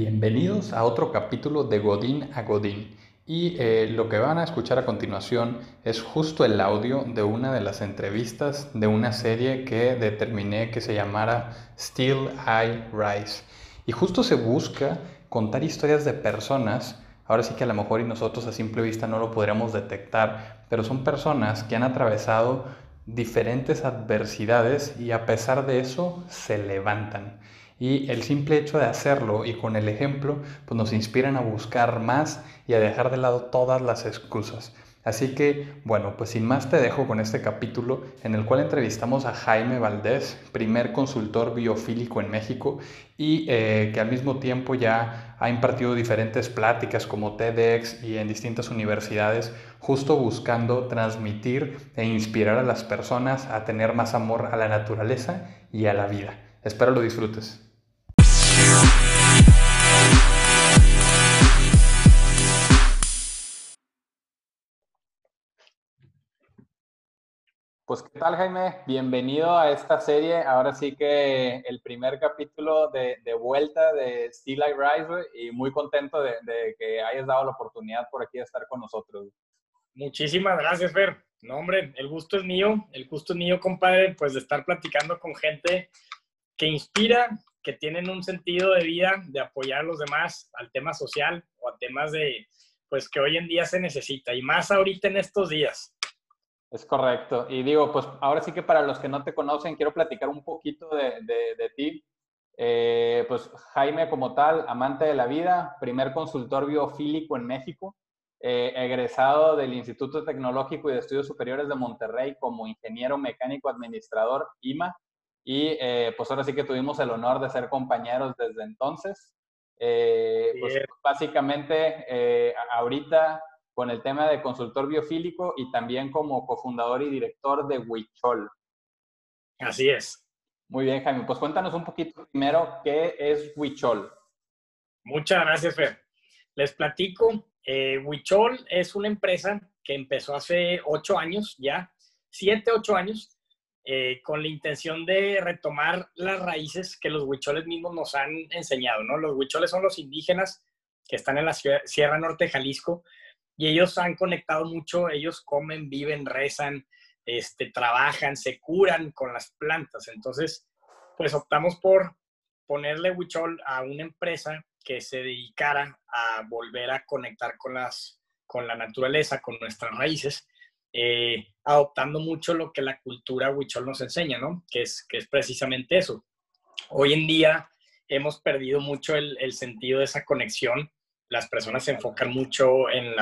Bienvenidos a otro capítulo de Godín a Godín. Y eh, lo que van a escuchar a continuación es justo el audio de una de las entrevistas de una serie que determiné que se llamara Still I Rise. Y justo se busca contar historias de personas, ahora sí que a lo mejor y nosotros a simple vista no lo podríamos detectar, pero son personas que han atravesado diferentes adversidades y a pesar de eso se levantan. Y el simple hecho de hacerlo y con el ejemplo, pues nos inspiran a buscar más y a dejar de lado todas las excusas. Así que, bueno, pues sin más te dejo con este capítulo en el cual entrevistamos a Jaime Valdés, primer consultor biofílico en México y eh, que al mismo tiempo ya ha impartido diferentes pláticas como TEDx y en distintas universidades, justo buscando transmitir e inspirar a las personas a tener más amor a la naturaleza y a la vida. Espero lo disfrutes. Pues, ¿qué tal, Jaime? Bienvenido a esta serie. Ahora sí que el primer capítulo de, vuelta de Still I Rise y muy contento de, que hayas dado la oportunidad por aquí de estar con nosotros. Muchísimas gracias, Fer. No, hombre, el gusto es mío, el gusto es mío, compadre, pues de estar platicando con gente que inspira, que tienen un sentido de vida, de apoyar a los demás al tema social o a temas de, pues que hoy en día se necesita y más ahorita en estos días. Es correcto. Y digo, pues ahora sí que para los que no te conocen, quiero platicar un poquito de, de, ti. Eh, pues Jaime como tal, amante de la vida, primer consultor biofílico en México, eh, egresado del Instituto Tecnológico y de Estudios Superiores de Monterrey como ingeniero mecánico administrador IMA. Y eh, pues ahora sí que tuvimos el honor de ser compañeros desde entonces. pues básicamente ahorita con el tema de consultor biofílico y también como cofundador y director de Huichol. Así es. Muy bien, Jaime. Pues cuéntanos un poquito primero qué es Huichol. Muchas gracias, Fer. Les platico. Eh, Huichol es una empresa que empezó hace ocho años ya, siete, ocho años, eh, con la intención de retomar las raíces que los huicholes mismos nos han enseñado, ¿no? Los huicholes son los indígenas que están en la Sierra Norte de Jalisco, y ellos han conectado mucho, ellos comen, viven, rezan, este, trabajan, se curan con las plantas. Entonces, pues optamos por ponerle Huichol a una empresa que se dedicara a volver a conectar con, las, con la naturaleza, con nuestras raíces, eh, adoptando mucho lo que la cultura Huichol nos enseña, ¿no? Que es, que es precisamente eso. Hoy en día hemos perdido mucho el, el sentido de esa conexión las personas se enfocan mucho en,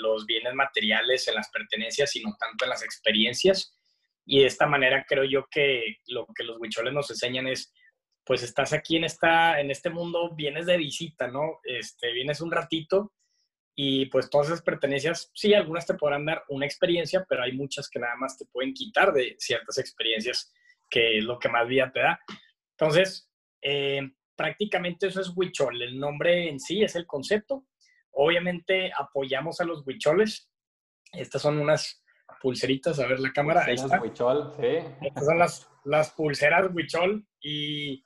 los bienes materiales, en las pertenencias y no tanto en las experiencias. Y de esta manera creo yo que lo que los huicholes nos enseñan es, pues estás aquí en, esta, en este mundo, vienes de visita, ¿no? Este, vienes un ratito y pues todas esas pertenencias, sí, algunas te podrán dar una experiencia, pero hay muchas que nada más te pueden quitar de ciertas experiencias, que es lo que más vida te da. Entonces, eh, prácticamente eso es huichol. El nombre en sí es el concepto. Obviamente apoyamos a los huicholes. Estas son unas pulseritas, a ver la cámara. Ahí está. Huichol, sí. Estas son las, las pulseras huichol y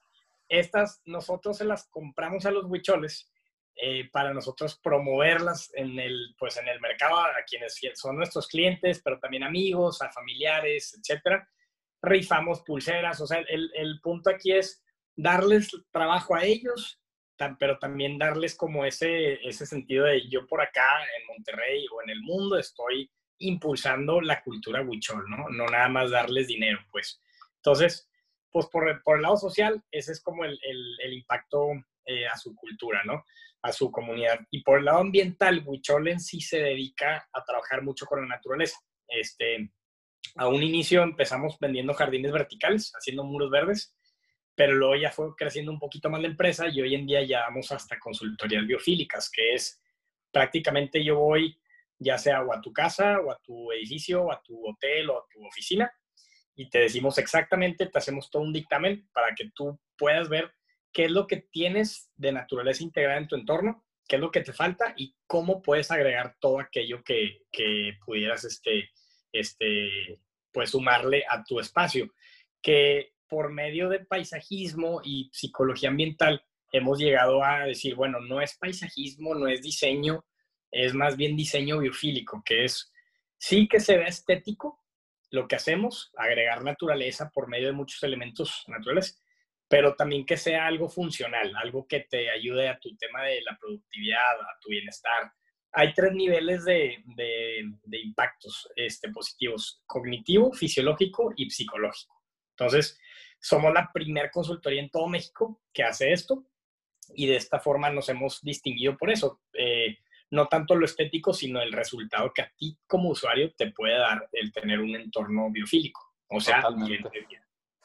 estas nosotros se las compramos a los huicholes eh, para nosotros promoverlas en el, pues en el mercado a quienes son nuestros clientes, pero también amigos, a familiares, etcétera. Rifamos pulseras, o sea, el, el punto aquí es darles trabajo a ellos, pero también darles como ese, ese sentido de yo por acá en Monterrey o en el mundo estoy impulsando la cultura huichol, ¿no? No nada más darles dinero, pues. Entonces, pues por, por el lado social, ese es como el, el, impacto eh, a su cultura, ¿no? A su comunidad. Y por el lado ambiental, Huichol en sí se dedica a trabajar mucho con la naturaleza. Este, a un inicio empezamos vendiendo jardines verticales, haciendo muros verdes, pero luego ya fue creciendo un poquito más la empresa y hoy en día ya vamos hasta consultorías biofílicas, que es prácticamente yo voy ya sea o a tu casa o a tu edificio o a tu hotel o a tu oficina y te decimos exactamente, te hacemos todo un dictamen para que tú puedas ver qué es lo que tienes de naturaleza integrada en tu entorno, qué es lo que te falta y cómo puedes agregar todo aquello que, que pudieras este, este, pues sumarle a tu espacio. Que por medio de paisajismo y psicología ambiental, hemos llegado a decir, bueno, no es paisajismo, no es diseño, es más bien diseño biofílico, que es sí que se ve estético lo que hacemos, agregar naturaleza por medio de muchos elementos naturales, pero también que sea algo funcional, algo que te ayude a tu tema de la productividad, a tu bienestar. Hay tres niveles de, de, impactos este, positivos, cognitivo, fisiológico y psicológico. Entonces, somos la primer consultoría en todo México que hace esto y de esta forma nos hemos distinguido por eso. Eh, no tanto lo estético, sino el resultado que a ti como usuario te puede dar el tener un entorno biofílico. O sea,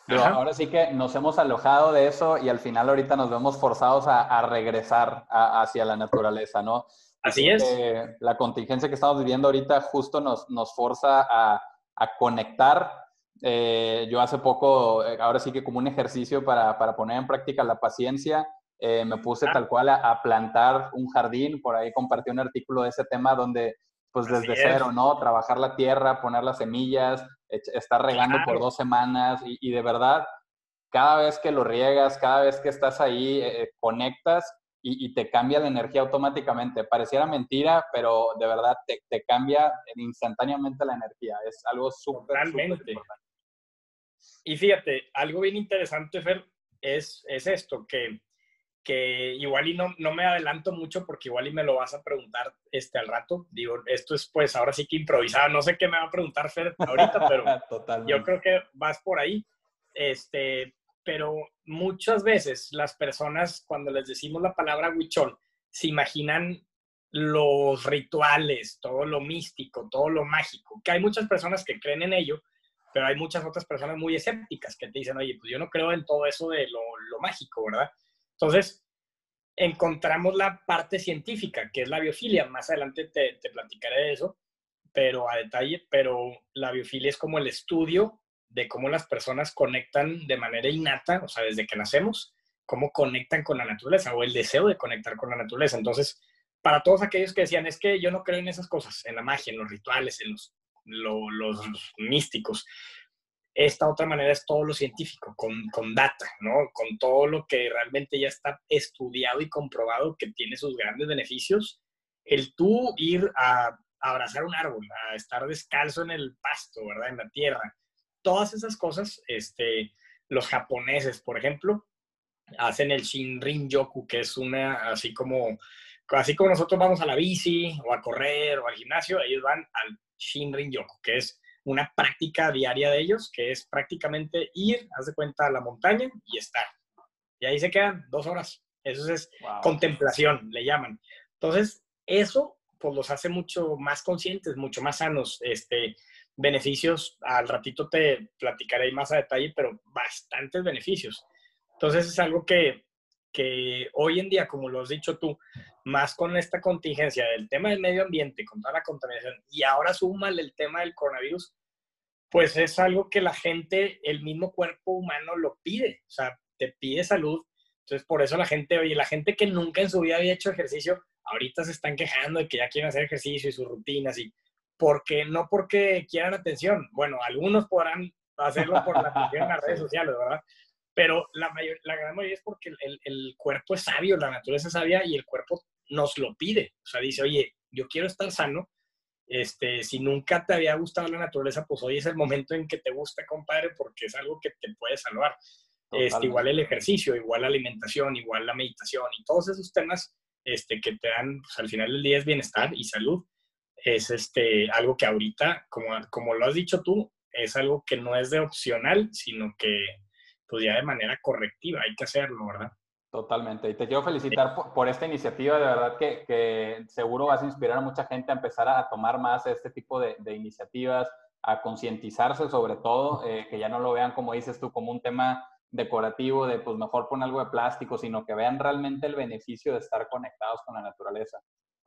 Pero ahora sí que nos hemos alojado de eso y al final ahorita nos vemos forzados a, regresar hacia la naturaleza, ¿no? Así es. la contingencia que estamos viviendo ahorita justo nos, nos forza a, a conectar. Eh, yo hace poco, eh, ahora sí que como un ejercicio para, para poner en práctica la paciencia, eh, me puse tal cual a, plantar un jardín, por ahí compartí un artículo de ese tema donde, pues desde cero, ¿no? Trabajar la tierra, poner las semillas, estar regando por dos semanas y, de verdad, cada vez que lo riegas, cada vez que estás ahí, eh, conectas y, te cambia la energía automáticamente. Pareciera mentira, pero de verdad te, te cambia instantáneamente la energía. Es algo súper, importante. Y fíjate, algo bien interesante, Fer, es, es esto, que que igual y no, no me adelanto mucho porque igual y me lo vas a preguntar este al rato. Digo, esto es pues ahora sí que improvisado. No sé qué me va a preguntar Fer ahorita, pero yo creo que vas por ahí. Este, pero muchas veces las personas cuando les decimos la palabra huichol se imaginan los rituales, todo lo místico, todo lo mágico, que hay muchas personas que creen en ello, pero hay muchas otras personas muy escépticas que te dicen, oye, pues yo no creo en todo eso de lo, lo mágico, ¿verdad? Entonces, encontramos la parte científica, que es la biofilia. Más adelante te, platicaré de eso, pero a detalle, pero la biofilia es como el estudio de cómo las personas conectan de manera innata, o sea, desde que nacemos, cómo conectan con la naturaleza o el deseo de conectar con la naturaleza. Entonces, para todos aquellos que decían, es que yo no creo en esas cosas, en la magia, en los rituales, en los, los místicos, esta otra manera es todo lo científico, con, con, data, ¿no? Con todo lo que realmente ya está estudiado y comprobado que tiene sus grandes beneficios. El tú ir a, abrazar un árbol, a estar descalzo en el pasto, ¿verdad? En la tierra. Todas esas cosas, este, los japoneses, por ejemplo, hacen el Shinrin Yoku, que es una, así como, así como nosotros vamos a la bici o a correr o al gimnasio, ellos van al Shinrin Yoku, que es una práctica diaria de ellos, que es prácticamente ir, haz de cuenta, a la montaña y estar. Y ahí se quedan dos horas. Eso es contemplación, le llaman. Entonces, eso pues los hace mucho más conscientes, mucho más sanos. Este, beneficios, al ratito te platicaré más a detalle, pero bastantes beneficios. Entonces es algo que, que hoy en día, como lo has dicho tú, más con esta contingencia del tema del medio ambiente, con toda la contaminación, y ahora súmale el tema del coronavirus, pues es algo que la gente, el mismo cuerpo humano lo pide, o sea, te pide salud. Entonces, por eso la gente, oye, la gente que nunca en su vida había hecho ejercicio, ahorita se están quejando de que ya quieren hacer ejercicio y sus rutinas, y porque no porque quieran atención. Bueno, algunos podrán hacerlo por la atención en las redes sociales, ¿verdad? Pero la, mayor, la gran mayoría es porque el, el, cuerpo es sabio, la naturaleza es sabia y el cuerpo nos lo pide. O sea, dice, oye, yo quiero estar sano. Este, si nunca te había gustado la naturaleza, pues hoy es el momento en que te gusta, compadre, porque es algo que te puede salvar. Este, igual el ejercicio, igual la alimentación, igual la meditación y todos esos temas este, que te dan, pues, al final del día es bienestar y salud. Es este, algo que ahorita, como, como lo has dicho tú, es algo que no es de opcional, sino que pues ya de manera correctiva, hay que hacerlo, ¿verdad? Totalmente. Y te quiero felicitar por, esta iniciativa, de verdad que, que, seguro vas a inspirar a mucha gente a empezar a tomar más este tipo de, de iniciativas, a concientizarse sobre todo, eh, que ya no lo vean, como dices tú, como un tema decorativo de pues mejor poner algo de plástico, sino que vean realmente el beneficio de estar conectados con la naturaleza.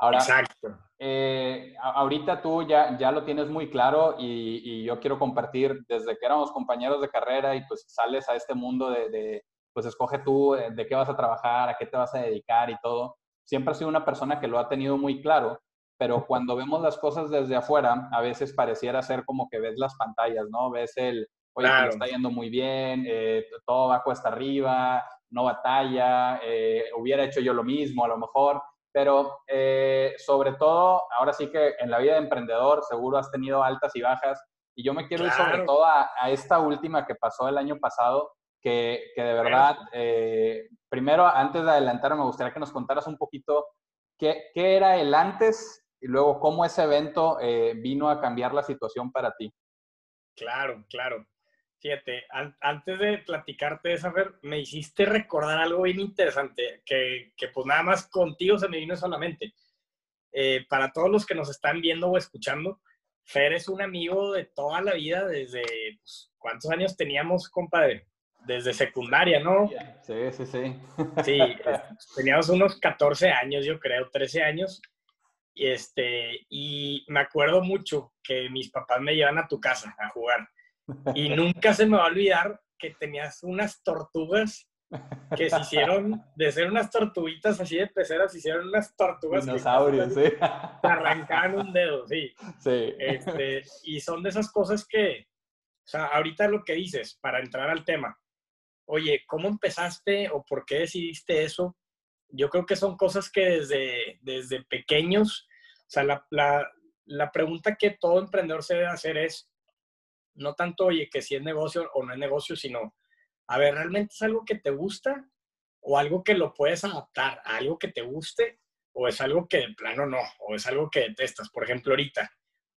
Ahora, Exacto. Eh, ahorita tú ya, ya lo tienes muy claro y, yo quiero compartir desde que éramos compañeros de carrera y pues sales a este mundo de, pues escoge tú eh, de qué vas a trabajar, a qué te vas a dedicar y todo. Siempre has sido una persona que lo ha tenido muy claro, pero cuando vemos las cosas desde afuera, a veces pareciera ser como que ves las pantallas, ¿no? Ves el, oye, está yendo muy bien, eh, todo va cuesta arriba, no batalla, eh, hubiera hecho yo lo mismo a lo mejor, pero eh, sobre todo, ahora sí que en la vida de emprendedor seguro has tenido altas y bajas, y yo me quiero ir sobre todo a, esta última que pasó el año pasado, que, que de verdad, eh, primero, antes de adelantar, me gustaría que nos contaras un poquito qué, qué era el antes y luego cómo ese evento vino a cambiar la situación para ti. Claro, claro. Fíjate, antes de platicarte de esa, Fer, me hiciste recordar algo bien interesante, que, que pues nada más contigo se me vino solamente. Eh, para todos los que nos están viendo o escuchando, Fer es un amigo de toda la vida, desde, pues, ¿cuántos años teníamos, compadre? Desde secundaria, ¿no? Sí, sí, sí. Sí, teníamos unos 14 años, yo creo, 13 años. Y, este, y me acuerdo mucho que mis papás me llevan a tu casa a jugar. Y nunca se me va a olvidar que tenías unas tortugas que se hicieron, de ser unas tortuguitas así de peceras, se hicieron unas tortugas. Dinosaurios, sí. arrancaban un dedo, sí. Sí. Este, y son de esas cosas que, o sea, ahorita lo que dices, para entrar al tema, oye, ¿cómo empezaste o por qué decidiste eso? Yo creo que son cosas que desde, desde pequeños, o sea, la, la, la pregunta que todo emprendedor se debe hacer es, no tanto, oye, que si es negocio o no es negocio, sino, a ver, ¿realmente es algo que te gusta o algo que lo puedes adaptar a algo que te guste o es algo que de plano no, o es algo que detestas? Por ejemplo, ahorita,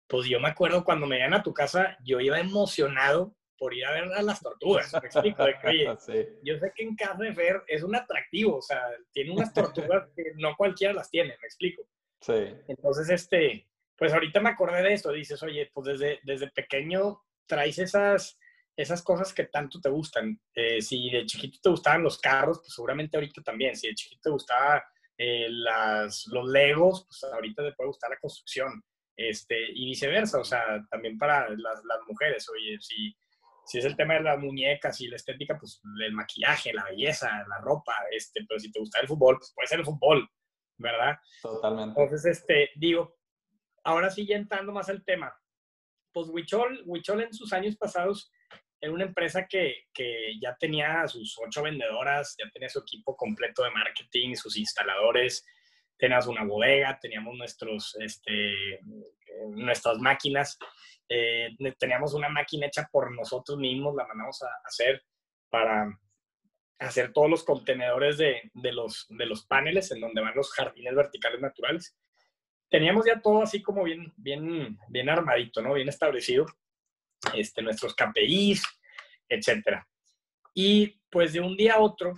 pues yo me acuerdo cuando me iban a tu casa, yo iba emocionado por ir a ver a las tortugas, me explico, de que, oye, yo sé que en casa de Fer es un atractivo, o sea, tiene unas tortugas que no cualquiera las tiene, me explico. Sí. Entonces, este, pues ahorita me acordé de esto, dices, oye, pues desde, desde pequeño traes esas, esas cosas que tanto te gustan. Eh, si de chiquito te gustaban los carros, pues seguramente ahorita también. Si de chiquito te gustaba eh, las, los legos, pues ahorita te puede gustar la construcción. Este, y viceversa, o sea, también para las, las mujeres, oye, si, si es el tema de las muñecas y la estética, pues el maquillaje, la belleza, la ropa, este, pero si te gusta el fútbol, pues puede ser el fútbol, ¿verdad? Totalmente. Entonces, este, digo, ahora sí ya entrando más al tema, pues Huichol, Huichol en sus años pasados era una empresa que, que, ya tenía sus ocho vendedoras, ya tenía su equipo completo de marketing, sus instaladores, teníamos una bodega, teníamos nuestros, este, nuestras máquinas, eh, teníamos una máquina hecha por nosotros mismos, la mandamos a hacer para hacer todos los contenedores de, de, los, de los paneles en donde van los jardines verticales naturales teníamos ya todo así como bien, bien, bien armadito, ¿no? Bien establecido, este, nuestros KPIs, etcétera. Y pues de un día a otro,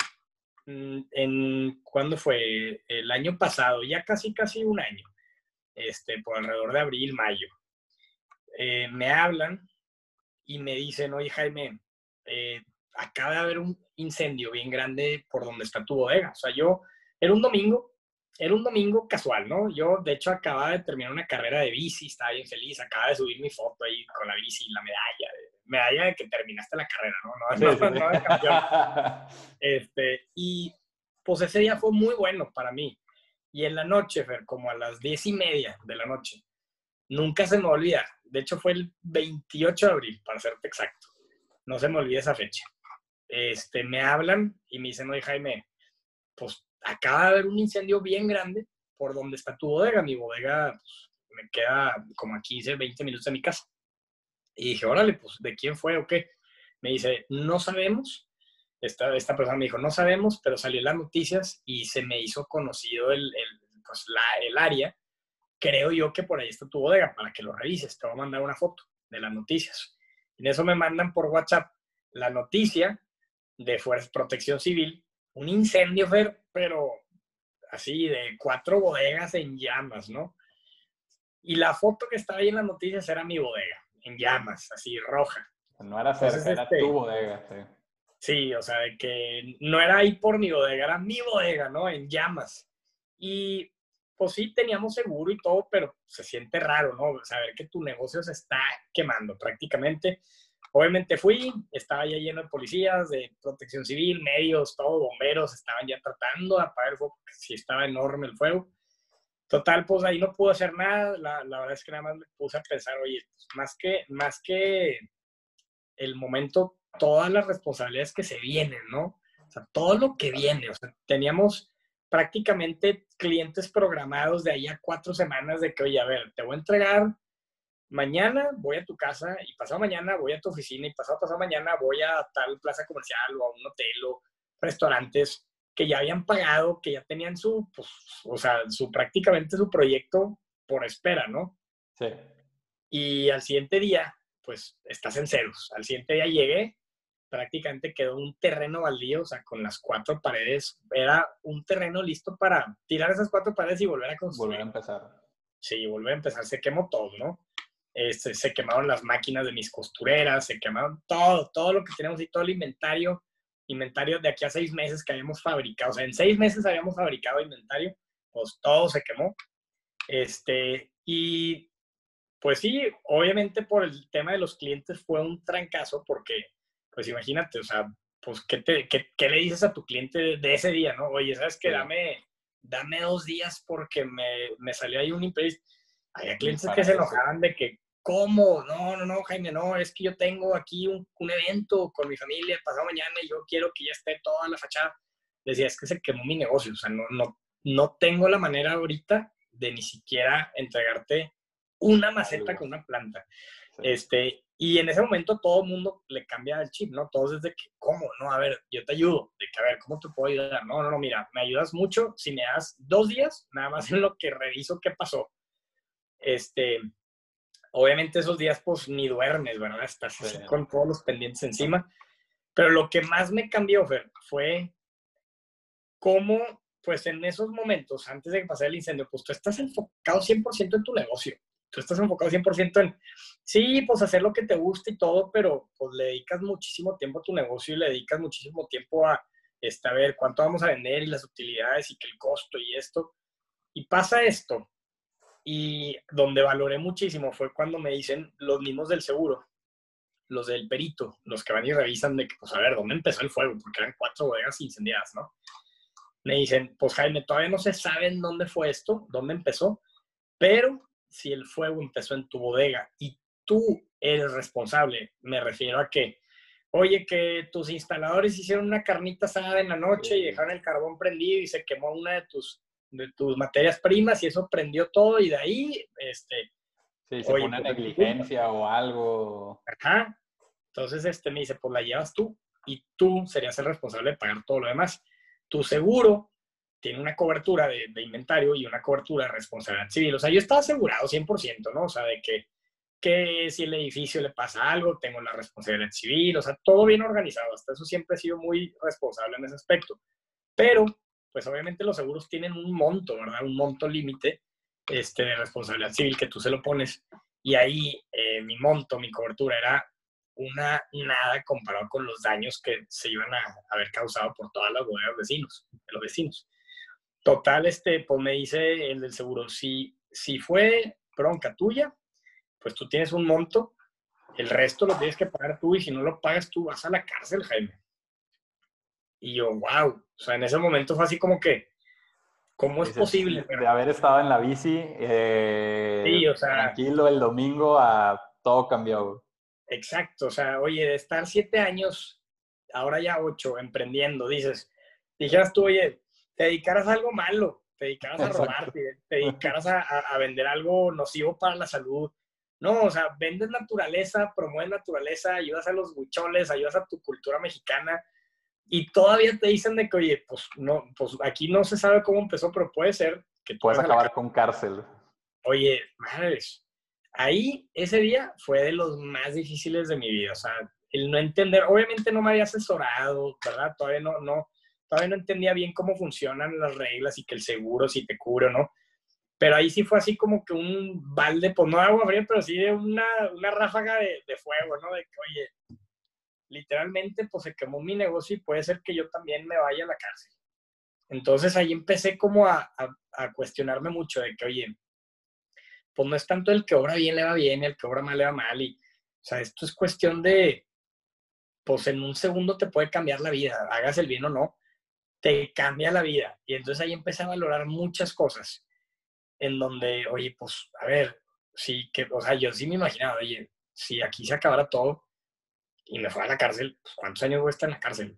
mm, en, ¿cuándo fue? El año pasado, ya casi, casi un año, este, por alrededor de abril, mayo, eh, me hablan y me dicen, oye Jaime, eh, acaba de haber un incendio bien grande por donde está tu bodega. O sea, yo, era un domingo, era un domingo casual, ¿no? Yo, de hecho, acababa de terminar una carrera de bici, estaba bien feliz, acababa de subir mi foto ahí con la bici y la medalla, medalla de que terminaste la carrera, ¿no? No, no, de campeón. Este, y pues ese día fue muy bueno para mí. Y en la noche, Fer, como a las diez y media de la noche, nunca se me olvida. De hecho, fue el 28 de abril, para serte exacto. No se me olvida esa fecha. Este, me hablan y me dicen, oye, Jaime, pues acaba de haber un incendio bien grande por donde está tu bodega. Mi bodega pues, me queda como a 15, 20 minutos de mi casa. Y dije, órale, pues, ¿de quién fue o qué? Me dice, no sabemos. Esta, esta persona me dijo, no sabemos, pero salió en las noticias y se me hizo conocido el, el, pues, la, el área. Creo yo que por ahí está tu bodega para que lo revises. Te voy a mandar una foto de las noticias. En eso me mandan por WhatsApp la noticia de Fuerza Protección Civil un incendio, pero así de cuatro bodegas en llamas, ¿no? Y la foto que estaba ahí en las noticias era mi bodega, en llamas, así roja. No era cerca, era este tu bodega, sí. Sí, o sea, de que no era ahí por mi bodega, era mi bodega, ¿no? En llamas. Y pues sí, teníamos seguro y todo, pero se siente raro, ¿no? Saber que tu negocio se está quemando prácticamente. Obviamente fui, estaba ya lleno de policías, de protección civil, medios, todo, bomberos, estaban ya tratando de apagar el fuego, sí estaba enorme el fuego. Total, pues ahí no pude hacer nada, la, la verdad es que nada más me puse a pensar, oye, pues, más, que, más que el momento, todas las responsabilidades que se vienen, ¿no? O sea, todo lo que viene. O teníamos prácticamente clientes programados de ahí a cuatro semanas de que, oye, a ver, te voy a entregar mañana voy a tu casa y pasado mañana voy a tu oficina y pasado pasado mañana voy a tal plaza comercial o a un hotel o restaurantes que ya habían pagado, que ya tenían su, pues, o sea, su prácticamente su proyecto por espera, ¿no? Sí. Y al siguiente día, pues estás en ceros. Al siguiente día llegué, prácticamente quedó un terreno baldío, o sea, con las cuatro paredes. Era un terreno listo para tirar esas cuatro paredes y volver a construir. Volver a empezar. Sí, volver a empezar. Se quemó todo, ¿no? Este, se quemaron las máquinas de mis costureras, se quemaron todo, todo lo que tenemos y todo el inventario inventario de aquí a seis meses que habíamos fabricado. O sea, en seis meses habíamos fabricado inventario, pues todo se quemó. Este, y pues sí, obviamente por el tema de los clientes fue un trancazo porque, pues imagínate, o sea, pues, ¿qué, te, qué, qué le dices a tu cliente de ese día, no? Oye, ¿sabes qué? Dame, dame dos días porque me, me salió ahí un imprevisto. Había clientes que se enojaban de que, ¿cómo? No, no, no, Jaime, no, es que yo tengo aquí un, un, evento con mi familia pasado mañana y yo quiero que ya esté toda la fachada. Decía, es que se quemó mi negocio, o sea, no, no, no tengo la manera ahorita de ni siquiera entregarte una maceta con una planta. Sí. Este, y en ese momento todo el mundo le cambia el chip, ¿no? Todos desde que, ¿cómo? No, a ver, yo te ayudo. De que, a ver, ¿cómo te puedo ayudar? No, no, no, mira, me ayudas mucho si me das dos días, nada más en lo que reviso qué pasó. Este, obviamente esos días pues ni duermes, ¿verdad? Estás sí. con todos los pendientes encima. Pero lo que más me cambió, Fer, fue cómo, pues en esos momentos, antes de que pasara el incendio, pues tú estás enfocado 100% en tu negocio. Tú estás enfocado 100% en, sí, pues hacer lo que te gusta y todo, pero pues le dedicas muchísimo tiempo a tu negocio y le dedicas muchísimo tiempo a, este, a ver cuánto vamos a vender y las utilidades y que el costo y esto. Y pasa esto, y donde valoré muchísimo fue cuando me dicen los mismos del seguro, los del perito, los que van y revisan de que, pues a ver, ¿dónde empezó el fuego? Porque eran cuatro bodegas incendiadas, ¿no? Me dicen, pues Jaime, todavía no se sabe en dónde fue esto, dónde empezó, pero si el fuego empezó en tu bodega y tú eres responsable, me refiero a que, oye, que tus instaladores hicieron una carnita asada en la noche y dejaron el carbón prendido y se quemó una de tus de tus materias primas y eso prendió todo y de ahí, este... Sí, se oye, pone pues, negligencia o algo. Ajá. Entonces, este me dice, pues la llevas tú y tú serías el responsable de pagar todo lo demás. Tu seguro tiene una cobertura de, de inventario y una cobertura de responsabilidad civil. O sea, yo estaba asegurado 100%, ¿no? O sea, de que, que si el edificio le pasa algo, tengo la responsabilidad civil, o sea, todo bien organizado. Hasta eso siempre he sido muy responsable en ese aspecto. Pero pues obviamente los seguros tienen un monto, ¿verdad? Un monto límite este, de responsabilidad civil que tú se lo pones. Y ahí eh, mi monto, mi cobertura era una nada comparado con los daños que se iban a haber causado por todas las bodegas vecinos, de los vecinos. Total, este, pues me dice el del seguro, si, si fue bronca tuya, pues tú tienes un monto, el resto lo tienes que pagar tú y si no lo pagas tú vas a la cárcel, Jaime. Y yo, wow, o sea, en ese momento fue así como que, ¿cómo es posible? De haber estado en la bici, eh, sí, o sea, tranquilo el domingo, a todo cambió. Exacto, o sea, oye, de estar siete años, ahora ya ocho, emprendiendo, dices, dijeras tú, oye, te dedicaras a algo malo, te dedicaras a robar, te, te dedicaras a, a, vender algo nocivo para la salud. No, o sea, vendes naturaleza, promueves naturaleza, ayudas a los bucholes, ayudas a tu cultura mexicana y todavía te dicen de que, oye, pues no, pues aquí no se sabe cómo empezó, pero puede ser que tú puedes acabar con cárcel. Oye, madres, ahí ese día fue de los más difíciles de mi vida, o sea, el no entender, obviamente no me había asesorado, ¿verdad? Todavía no, no, todavía no entendía bien cómo funcionan las reglas y que el seguro si te cubre o no. Pero ahí sí fue así como que un balde, pues no de agua fría, pero sí de una, una ráfaga de, de fuego, ¿no? De que, oye, literalmente pues se quemó mi negocio y puede ser que yo también me vaya a la cárcel. Entonces ahí empecé como a, a, cuestionarme mucho de que, oye, pues no es tanto el que obra bien le va bien y el que obra mal le va mal. Y, o sea, esto es cuestión de, pues en un segundo te puede cambiar la vida, hagas el bien o no, te cambia la vida. Y entonces ahí empecé a valorar muchas cosas en donde, oye, pues, a ver, sí, que, o sea, yo sí me imaginaba, oye, si aquí se acabara todo, y me fue a la cárcel, pues, ¿cuántos años voy a estar en la cárcel?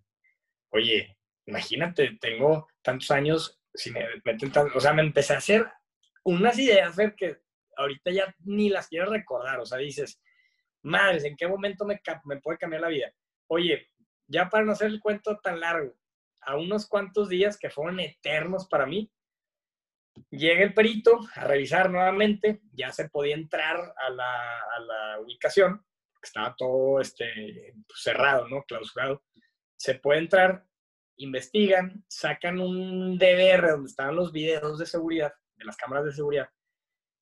Oye, imagínate, tengo tantos años, si me meten o sea, me empecé a hacer unas ideas, que ahorita ya ni las quiero recordar, o sea, dices, madres, ¿en qué momento me, me puede cambiar la vida? Oye, ya para no hacer el cuento tan largo, a unos cuantos días que fueron eternos para mí, llega el perito a revisar nuevamente, ya se podía entrar a la, a la ubicación, estaba todo este, pues, cerrado, ¿no? Clausurado. Se puede entrar, investigan, sacan un DVR donde estaban los videos de seguridad, de las cámaras de seguridad,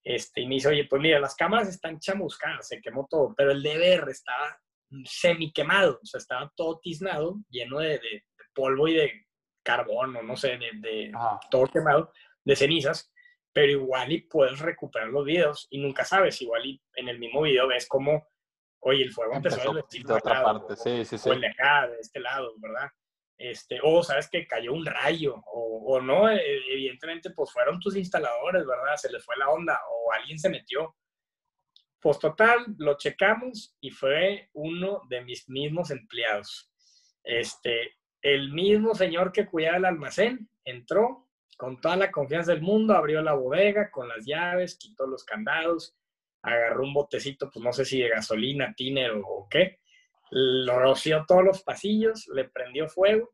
este, y me dice, oye, pues mira, las cámaras están chamuscadas, se quemó todo, pero el DVR estaba semi quemado, o sea, estaba todo tiznado, lleno de, de, polvo y de carbón, o no sé, de, de todo quemado, de cenizas, pero igual y puedes recuperar los videos y nunca sabes, igual y en el mismo video ves cómo, oye, el fuego empezó, de otra parte, sí, sí, sí. O el de acá, de este lado, ¿verdad? Este, o sabes que cayó un rayo, o, no, e, evidentemente, pues fueron tus instaladores, ¿verdad? Se les fue la onda, o alguien se metió. Pues total, lo checamos y fue uno de mis mismos empleados. Este, el mismo señor que cuidaba el almacén entró con toda la confianza del mundo, abrió la bodega con las llaves, quitó los candados, agarró un botecito, pues no sé si de gasolina, tiner o qué, lo roció todos los pasillos, le prendió fuego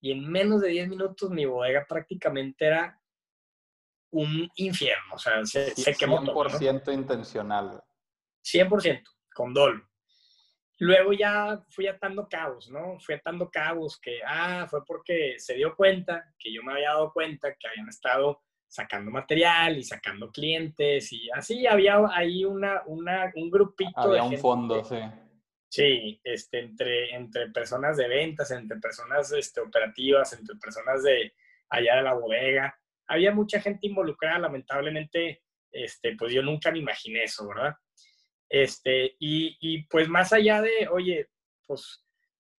y en menos de 10 minutos mi bodega prácticamente era un infierno. O sea, se, se quemó 100% intencional. 100%, con dolo. Luego ya fui atando cabos, ¿no? Fui atando cabos que, ah, fue porque se dio cuenta, que yo me había dado cuenta que habían estado sacando material y sacando clientes y así había ahí una, una un grupito había un fondo, sí Sí, este, entre, entre personas de ventas, entre personas este, operativas, entre personas de allá de la bodega. Había mucha gente involucrada, lamentablemente, este, pues yo nunca me imaginé eso, ¿verdad? Este, y, y pues más allá de, oye, pues,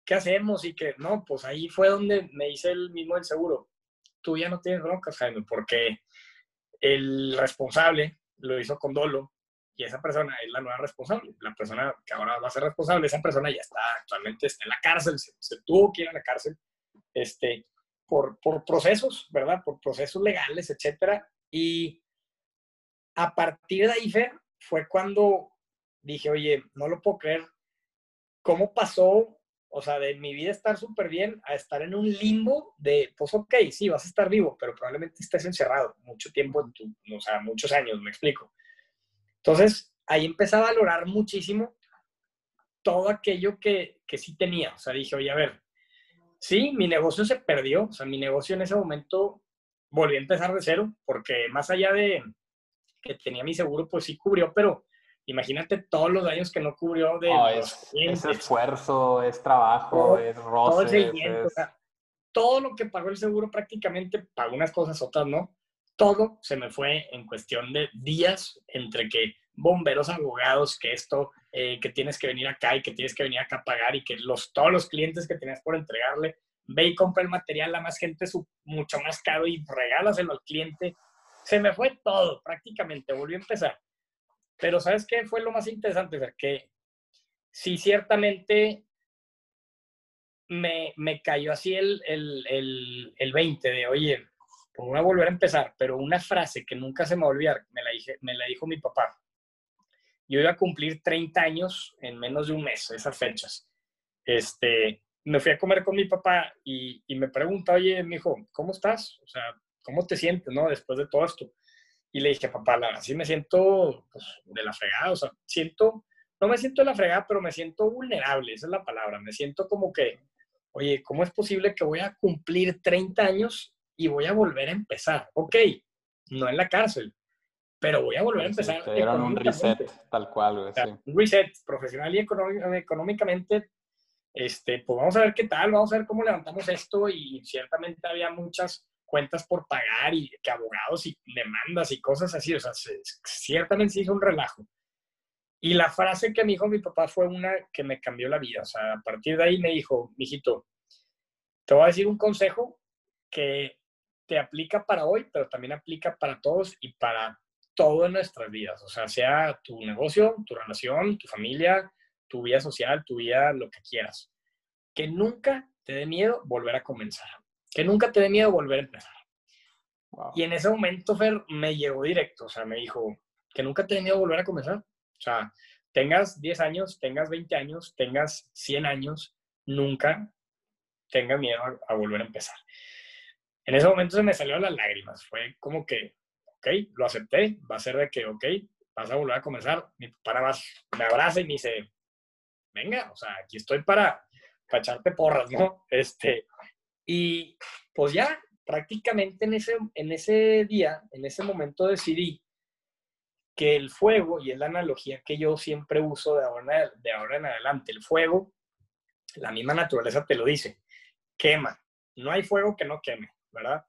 ¿qué hacemos? Y que, no, pues ahí fue donde me hice el mismo el seguro. Tú ya no tienes broncas, Jaime, porque el responsable lo hizo con dolo, y esa persona es la nueva responsable. La persona que ahora va a ser responsable, esa persona ya está, actualmente está en la cárcel, se, tuvo que ir a la cárcel este, por, por procesos, ¿verdad? Por procesos legales, etcétera. Y a partir de ahí, fue cuando dije, oye, no lo puedo creer. ¿Cómo pasó, o sea, de mi vida estar súper bien a estar en un limbo de, pues ok, sí, vas a estar vivo, pero probablemente estés encerrado mucho tiempo, en tu, o sea, muchos años, me explico. Entonces, ahí empecé a valorar muchísimo todo aquello que, que sí tenía. O sea, dije, oye, a ver, sí, mi negocio se perdió. O sea, mi negocio en ese momento volví a empezar de cero, porque más allá de que tenía mi seguro, pues sí cubrió, pero imagínate todos los daños que no cubrió de es, esfuerzo, es trabajo, es roce. Todo, todo lo que pagó el seguro prácticamente pagó unas cosas, otras no todo se me fue en cuestión de días entre que bomberos, abogados, que esto, eh, que tienes que venir acá y que tienes que venir acá a pagar y que los, todos los clientes que tenías por entregarle, ve y compra el material a más gente mucho más caro y regálaselo al cliente. Se me fue todo, prácticamente, volví a empezar. Pero ¿sabes qué fue lo más interesante? Que sí, ciertamente me, me cayó así el, el, el, el 20 de, oye, pues voy a volver a empezar, pero una frase que nunca se me va a olvidar, me la, dije, me la dijo mi papá. Yo iba a cumplir 30 años en menos de un mes, esas fechas. Este, me fui a comer con mi papá y, y me pregunta, oye, mi hijo, ¿cómo estás? O sea, ¿cómo te sientes, no? Después de todo esto. Y le dije, papá, así me siento pues, de la fregada, o sea, siento, no me siento de la fregada, pero me siento vulnerable, esa es la palabra. Me siento como que, oye, ¿cómo es posible que voy a cumplir 30 años y voy a volver a empezar. Ok, no en la cárcel, pero voy a volver a empezar. te dieron un reset, tal cual. Un reset profesional y económicamente. Este, pues vamos a ver qué tal, vamos a ver cómo levantamos esto y ciertamente había muchas cuentas por pagar y que abogados y demandas y cosas así, o sea, ciertamente se hizo un relajo. Y la frase que me dijo mi papá fue una que me cambió la vida, o sea, a partir de ahí me dijo, mijito, te voy a decir un consejo que te aplica para hoy, pero también aplica para todos y para todo en nuestras vidas. O sea, sea tu negocio, tu relación, tu familia, tu vida social, tu vida, lo que quieras. Que nunca te dé miedo volver a comenzar. Que nunca te dé miedo volver a empezar. Y en ese momento, Fer, me llegó directo, o sea, me dijo, que nunca te dé miedo volver a comenzar. O sea, tengas 10 años, tengas 20 años, tengas 100 años, nunca tengas miedo a, volver a empezar. En ese momento se me salieron las lágrimas. Fue como que, ok, lo acepté, va a ser de que, ok, vas a volver a comenzar. Mi papá más me abraza y me dice, venga, o sea, aquí estoy para, para echarte porras, ¿no? Este, y pues ya, prácticamente en ese, en ese día, en ese momento decidí que el fuego, y es la analogía que yo siempre uso de ahora, de ahora en adelante, el fuego, la misma naturaleza te lo dice, quema. No hay fuego que no queme, ¿verdad?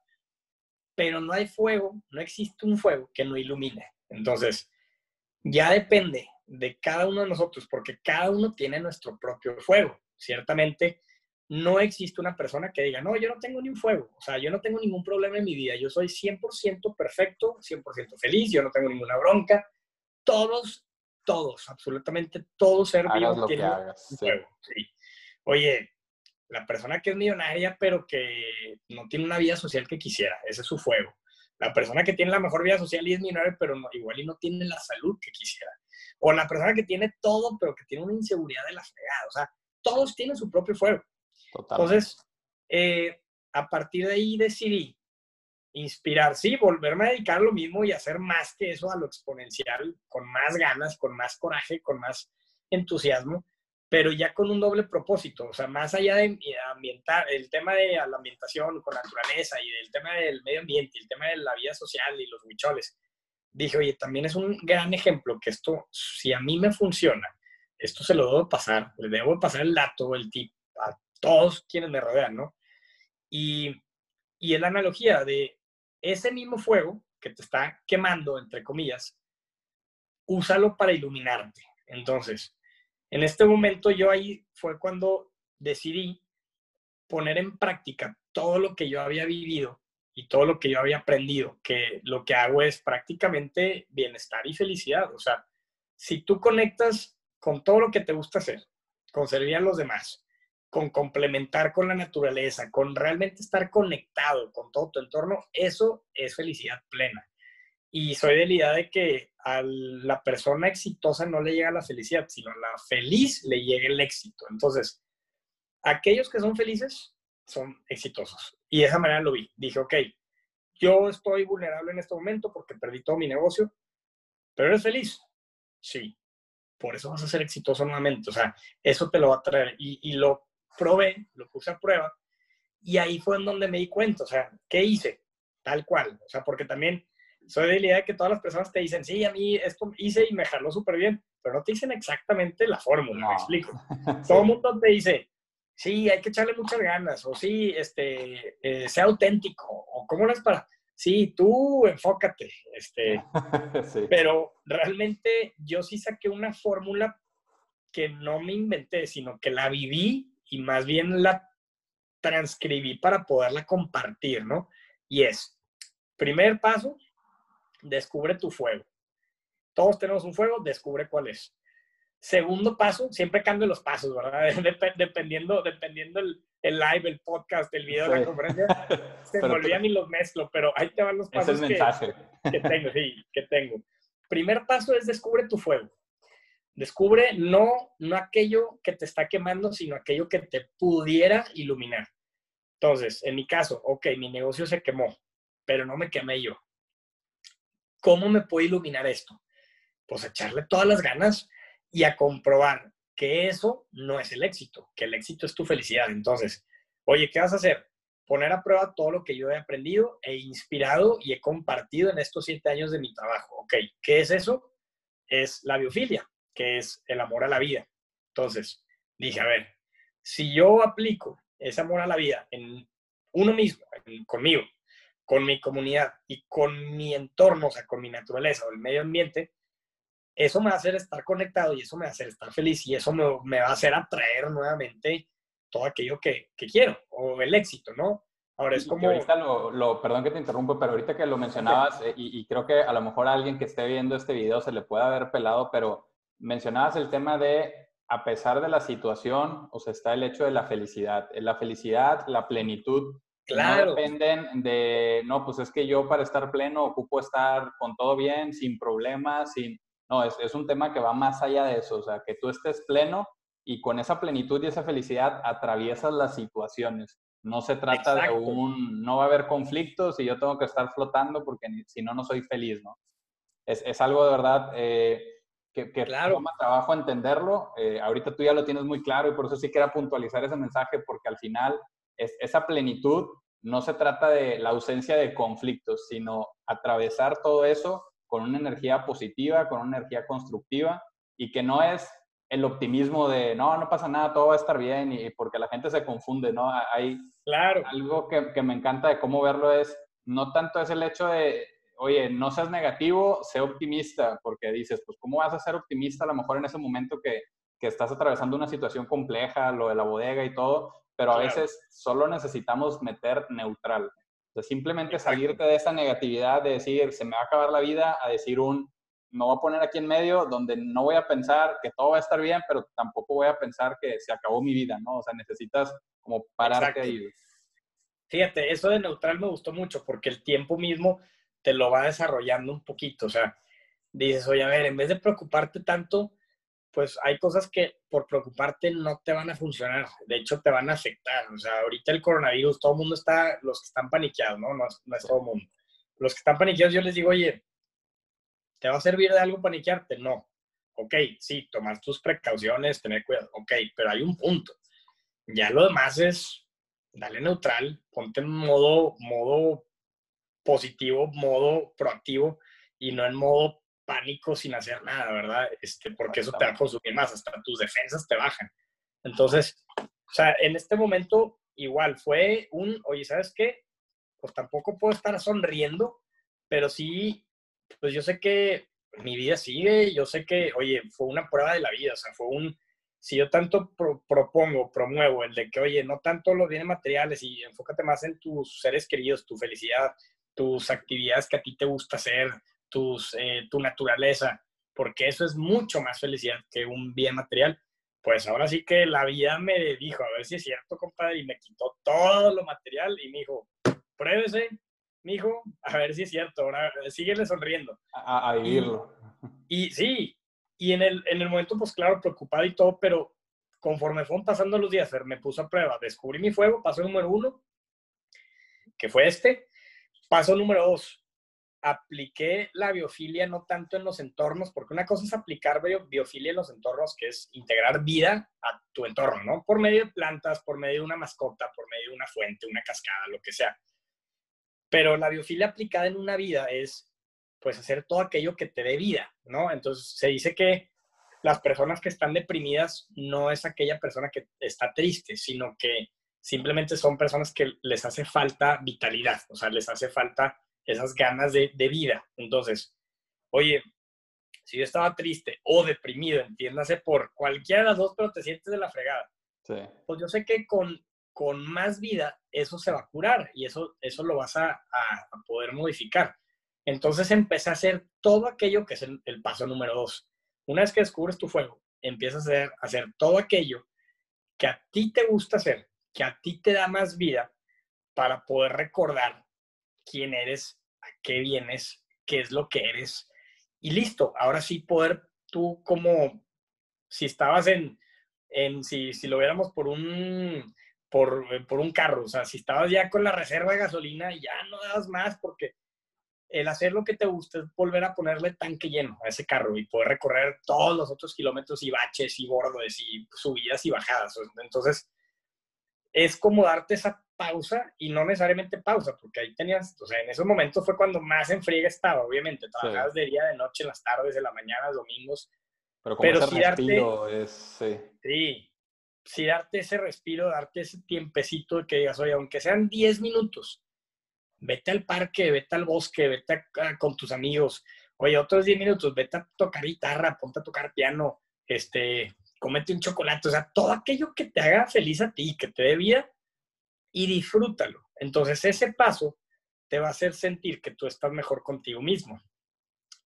Pero no hay fuego, no existe un fuego que no ilumine. Entonces, ya depende de cada uno de nosotros, porque cada uno tiene nuestro propio fuego. Ciertamente, no existe una persona que diga, no, yo no tengo ni un fuego, o sea, yo no tengo ningún problema en mi vida, yo soy 100% perfecto, 100% feliz, yo no tengo ninguna bronca. Todos, todos, absolutamente todos ser vivos tienen un fuego. Oye, la persona que es millonaria, pero que no tiene una vida social que quisiera, ese es su fuego. La persona que tiene la mejor vida social y es millonaria, pero igual y no tiene la salud que quisiera. O la persona que tiene todo, pero que tiene una inseguridad de la fregada. O sea, todos tienen su propio fuego. Entonces, eh, a partir de ahí decidí inspirar, sí, volverme a dedicar lo mismo y hacer más que eso a lo exponencial, con más ganas, con más coraje, con más entusiasmo, pero ya con un doble propósito, o sea, más allá de ambientar, el tema de la ambientación con naturaleza y el tema del medio ambiente, el tema de la vida social y los huicholes, dije, oye, también es un gran ejemplo que esto, si a mí me funciona, esto se lo debo pasar, le debo pasar el dato, el tip a todos quienes me rodean, ¿no? Y, y es la analogía de ese mismo fuego que te está quemando, entre comillas, úsalo para iluminarte. Entonces, en este momento yo ahí fue cuando decidí poner en práctica todo lo que yo había vivido y todo lo que yo había aprendido, que lo que hago es prácticamente bienestar y felicidad. O sea, si tú conectas con todo lo que te gusta hacer, con servir a los demás, con complementar con la naturaleza, con realmente estar conectado con todo tu entorno, eso es felicidad plena. Y soy de la idea de que a la persona exitosa no le llega la felicidad, sino a la feliz le llega el éxito. Entonces, aquellos que son felices son exitosos. Y de esa manera lo vi. Dije, ok, yo estoy vulnerable en este momento porque perdí todo mi negocio, pero eres feliz. Sí. Por eso vas a ser exitoso nuevamente. O sea, eso te lo va a traer. Y, y lo probé, lo puse a prueba. Y ahí fue en donde me di cuenta. O sea, ¿qué hice? Tal cual. O sea, porque también soy de la idea de que todas las personas te dicen, sí, a mí esto hice y me jaló súper bien, pero no te dicen exactamente la fórmula, me explico. Todo el mundo te dice, sí, hay que echarle muchas ganas, o sí, este, eh, sea auténtico, o cómo es para, sí, tú enfócate, este, pero realmente yo sí saqué una fórmula que no me inventé, sino que la viví y más bien la transcribí para poderla compartir, ¿no? Y es, primer paso, descubre tu fuego. Todos tenemos un fuego, descubre cuál es. Segundo paso, siempre cambio los pasos, ¿verdad? dependiendo dependiendo el, live, el podcast, el video, la conferencia, se me olvidan y los mezclo, pero ahí te van los pasos que, que, tengo, sí, que tengo. Primer paso es descubre tu fuego. Descubre no, no aquello que te está quemando, sino aquello que te pudiera iluminar. Entonces, en mi caso, ok, mi negocio se quemó, pero no me quemé yo. ¿Cómo me puedo iluminar esto? Pues echarle todas las ganas y a comprobar que eso no es el éxito, que el éxito es tu felicidad. Entonces, oye, ¿qué vas a hacer? Poner a prueba todo lo que yo he aprendido e inspirado y he compartido en estos siete años de mi trabajo. Ok, ¿qué es eso? Es la biofilia, que es el amor a la vida. Entonces, dije, a ver, si yo aplico ese amor a la vida en uno mismo, conmigo, con mi comunidad y con mi entorno, o sea, con mi naturaleza o el medio ambiente, eso me va a hacer estar conectado y eso me va a hacer estar feliz y eso me, va a hacer atraer nuevamente todo aquello que, quiero o el éxito, ¿no? Ahora es como... ahorita lo, perdón que te interrumpo, pero ahorita que lo mencionabas, eh, y, y, creo que a lo mejor a alguien que esté viendo este video se le puede haber pelado, pero mencionabas el tema de, a pesar de la situación, o sea, está el hecho de la felicidad. La felicidad, la plenitud, Claro. No dependen de, no, pues es que yo para estar pleno ocupo estar con todo bien, sin problemas, sin... No, es, es un tema que va más allá de eso, o sea, que tú estés pleno y con esa plenitud y esa felicidad atraviesas las situaciones. No se trata de un, no va a haber conflictos y yo tengo que estar flotando porque si no, no soy feliz, ¿no? Es, es algo de verdad eh, que, que claro. toma trabajo entenderlo. Eh, ahorita tú ya lo tienes muy claro y por eso sí quería puntualizar ese mensaje porque al final es, esa plenitud no se trata de la ausencia de conflictos, sino atravesar todo eso con una energía positiva, con una energía constructiva y que no es el optimismo de, no, no pasa nada, todo va a estar bien, y porque la gente se confunde, ¿no? Hay claro. algo que, que me encanta de cómo verlo es, no tanto es el hecho de, oye, no seas negativo, sé optimista, porque dices, pues, ¿cómo vas a ser optimista a lo mejor en ese momento que, que estás atravesando una situación compleja, lo de la bodega y todo? Pero a veces solo necesitamos meter neutral. O sea, simplemente salirte de esa negatividad de decir, se me va a acabar la vida, a decir un, me voy a poner aquí en medio donde no voy a pensar que todo va a estar bien, pero tampoco voy a pensar que se acabó mi vida, ¿no? O sea, necesitas como pararte ahí. Fíjate, eso de neutral me gustó mucho porque el tiempo mismo te lo va desarrollando un poquito. O sea, dices, oye, a ver, en vez de preocuparte tanto, pues hay cosas que por preocuparte no te van a funcionar. De hecho, te van a afectar. O sea, ahorita el coronavirus, todo el mundo está, los que están paniqueados, ¿no? No, es todo el mundo. Los que están paniqueados, yo les digo, oye, ¿Te va a servir de algo paniquearte? No. Ok, sí, tomar tus precauciones, tener cuidado. Ok, pero hay un punto. Ya lo demás es, dale neutral, ponte en modo, modo positivo, modo proactivo y no en modo pánico sin hacer nada, ¿verdad? Este, porque eso te va a consumir más, hasta tus defensas te bajan. Entonces, o sea, en este momento igual fue un, oye, ¿sabes qué? Pues tampoco puedo estar sonriendo, pero sí pues yo sé que mi vida sigue, yo sé que, oye, fue una prueba de la vida, o sea, fue un, si yo tanto propongo, promuevo el de que, oye, no tanto los bienes materiales y enfócate más en tus seres queridos, tu felicidad, tus actividades que a ti te gusta hacer, tus, eh, tu naturaleza, porque eso es mucho más felicidad que un bien material. Pues ahora sí que la vida me dijo, a ver si es cierto, compadre, y me quitó todo lo material y me dijo, pruébese, mijo, a ver si es cierto, ahora síguele sonriendo. A, vivirlo. Y, sí, y en el, en el momento, pues claro, preocupado y todo, pero conforme fueron pasando los días, me puso a prueba, descubrí mi fuego, paso número uno, que fue este. Paso número dos, apliqué la biofilia no tanto en los entornos, porque una cosa es aplicar biofilia en los entornos, que es integrar vida a tu entorno, ¿no? Por medio de plantas, por medio de una mascota, por medio de una fuente, una cascada, lo que sea. Pero la biofilia aplicada en una vida es, pues, hacer todo aquello que te dé vida, ¿no? Entonces, se dice que las personas que están deprimidas no es aquella persona que está triste, sino que simplemente son personas que les hace falta vitalidad, o sea, les hace falta esas ganas de, vida. Entonces, oye, si yo estaba triste o deprimido, entiéndase por cualquiera de las dos, pero te sientes de la fregada. Sí. Pues yo sé que con con más vida, eso se va a curar y eso, eso lo vas a, poder modificar. Entonces empieza a hacer todo aquello que es el, paso número dos. Una vez que descubres tu fuego, empiezas a hacer, a hacer todo aquello que a ti te gusta hacer, que a ti te da más vida para poder recordar quién eres, a qué vienes, qué es lo que eres. Y listo, ahora sí poder tú como si estabas en, en si, si lo viéramos por un, eh, por, un carro. O sea, si estabas ya con la reserva de gasolina, ya no das más porque el hacer lo que te gusta es volver a ponerle tanque lleno a ese carro y poder recorrer todos los otros kilómetros y baches y bordes y subidas y bajadas. Entonces, es como darte esa pausa y no necesariamente pausa, porque ahí tenías, o sea, en esos momentos fue cuando más en friega estaba, obviamente. Trabajabas de día, de noche, en las tardes, de la mañana, domingos. Pero como ese respiro es, sí. Sí, si darte ese respiro, darte ese tiempecito de que digas, oye, aunque sean 10 minutos, vete al parque, vete al bosque, vete con tus amigos, oye, otros 10 minutos, vete a tocar guitarra, ponte a tocar piano, este, comete un chocolate, o sea, todo aquello que te haga feliz a ti, que te dé vida y disfrútalo. Entonces, ese paso te va a hacer sentir que tú estás mejor contigo mismo.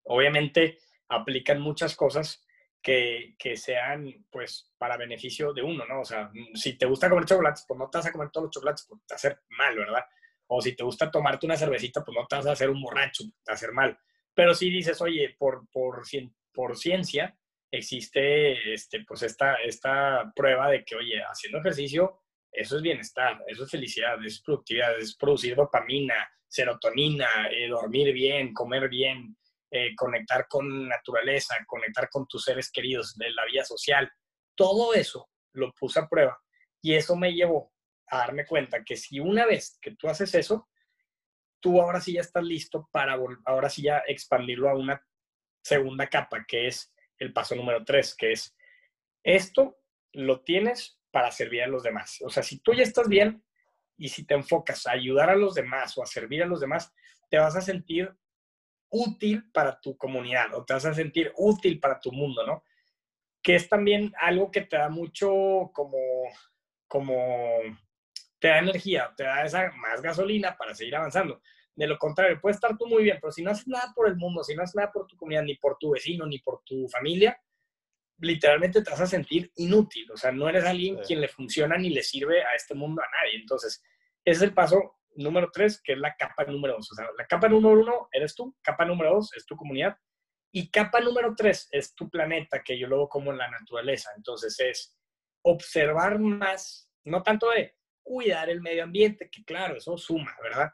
Obviamente, aplican muchas cosas que, que, sean, pues, para beneficio de uno, ¿no? O sea, si te gusta comer chocolates, pues no te vas a comer todos los chocolates, porque te va a hacer mal, ¿verdad? O si te gusta tomarte una cervecita, pues no te vas a hacer un borracho, te va a hacer mal. Pero si dices, oye, por, por, por ciencia, existe este, pues esta, esta prueba de que, oye, haciendo ejercicio, eso es bienestar, eso es felicidad, es productividad, es producir dopamina, serotonina, eh, dormir bien, comer bien, eh, conectar con naturaleza, conectar con tus seres queridos, de la vida social. Todo eso lo puse a prueba y eso me llevó a darme cuenta que si una vez que tú haces eso, tú ahora sí ya estás listo para ahora sí ya expandirlo a una segunda capa, que es el paso número tres, que es esto lo tienes para servir a los demás. O sea, si tú ya estás bien y si te enfocas a ayudar a los demás o a servir a los demás, te vas a sentir útil para tu comunidad o te vas a sentir útil para tu mundo, ¿no? Que es también algo que te da mucho como, como, te da energía, te da esa más gasolina para seguir avanzando. De lo contrario, puedes estar tú muy bien, pero si no haces nada por el mundo, si no haces nada por tu comunidad, ni por tu vecino, ni por tu familia, literalmente te vas a sentir inútil. O sea, no eres alguien quien le funciona ni le sirve a este mundo a nadie. Entonces, ese es el paso número tres, que es la capa número dos. O sea, la capa número uno eres tú, capa número dos es tu comunidad. Y capa número tres es tu planeta, que yo lo veo como la naturaleza. Entonces, es observar más, no tanto de cuidar el medio ambiente, que claro, eso suma, ¿verdad?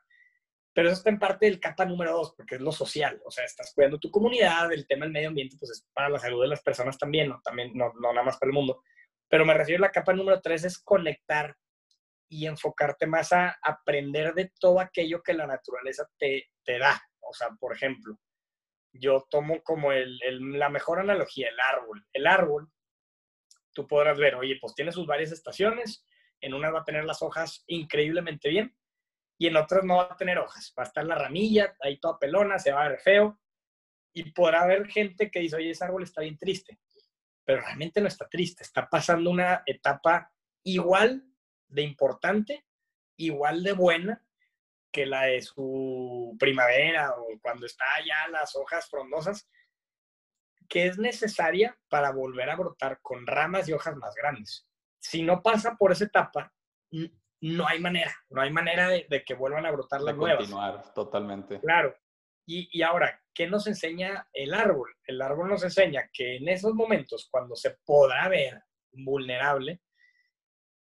Pero eso está en parte del capa número dos, porque es lo social. O sea, estás cuidando tu comunidad, el tema del medio ambiente, pues es para la salud de las personas también, no, también, no, no nada más para el mundo. Pero me refiero a la capa número tres, es conectar y enfocarte más a aprender de todo aquello que la naturaleza te, te da. O sea, por ejemplo, yo tomo como el, el, la mejor analogía, el árbol. El árbol, tú podrás ver, oye, pues tiene sus varias estaciones, en una va a tener las hojas increíblemente bien, y en otras no va a tener hojas. Va a estar la ramilla ahí toda pelona, se va a ver feo. Y podrá haber gente que dice, oye, ese árbol está bien triste. Pero realmente no está triste, está pasando una etapa igual de importante, igual de buena que la de su primavera o cuando está ya las hojas frondosas, que es necesaria para volver a brotar con ramas y hojas más grandes. Si no pasa por esa etapa, no hay manera, no hay manera de, que vuelvan a brotar las nuevas. Continuar, totalmente. Claro. Y, y, ahora, ¿qué nos enseña el árbol? El árbol nos enseña que en esos momentos, cuando se podrá ver vulnerable,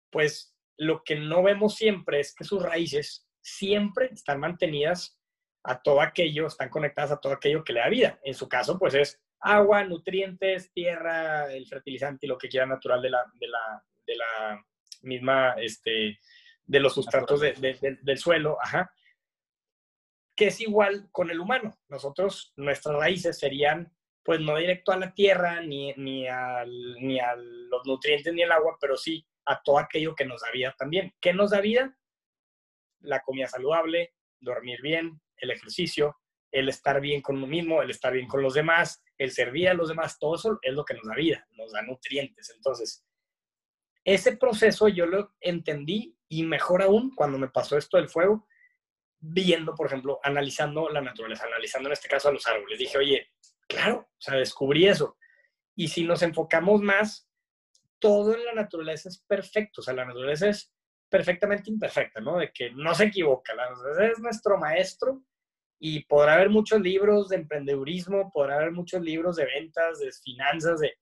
pues lo que no vemos siempre es que sus raíces siempre están mantenidas a todo aquello, están conectadas a todo aquello que le da vida. En su caso, pues es agua, nutrientes, tierra, el fertilizante y lo que quiera natural de la, de la, de la misma este, de los sustratos del suelo, ajá, que es igual con el humano. Nosotros, nuestras raíces serían, pues no directo a la tierra, ni, ni, ni a los nutrientes, ni el agua, pero sí a todo aquello que nos da vida también. ¿Qué nos da vida? La comida saludable, dormir bien, el ejercicio, el estar bien con uno mismo, el estar bien con los demás, el servir a los demás, todo eso es lo que nos da vida, nos da nutrientes. Entonces, ese proceso yo lo entendí y mejor aún cuando me pasó esto del fuego, viendo, por ejemplo, analizando la naturaleza, analizando en este caso a los árboles. Dije, oye, claro, o sea, descubrí eso. Y si nos enfocamos más, todo en la naturaleza es perfecto, o sea, la naturaleza es perfectamente imperfecta, ¿no? De que no se equivoca, la naturaleza es nuestro maestro y podrá haber muchos libros de emprendedurismo, podrá haber muchos libros de ventas, de finanzas, de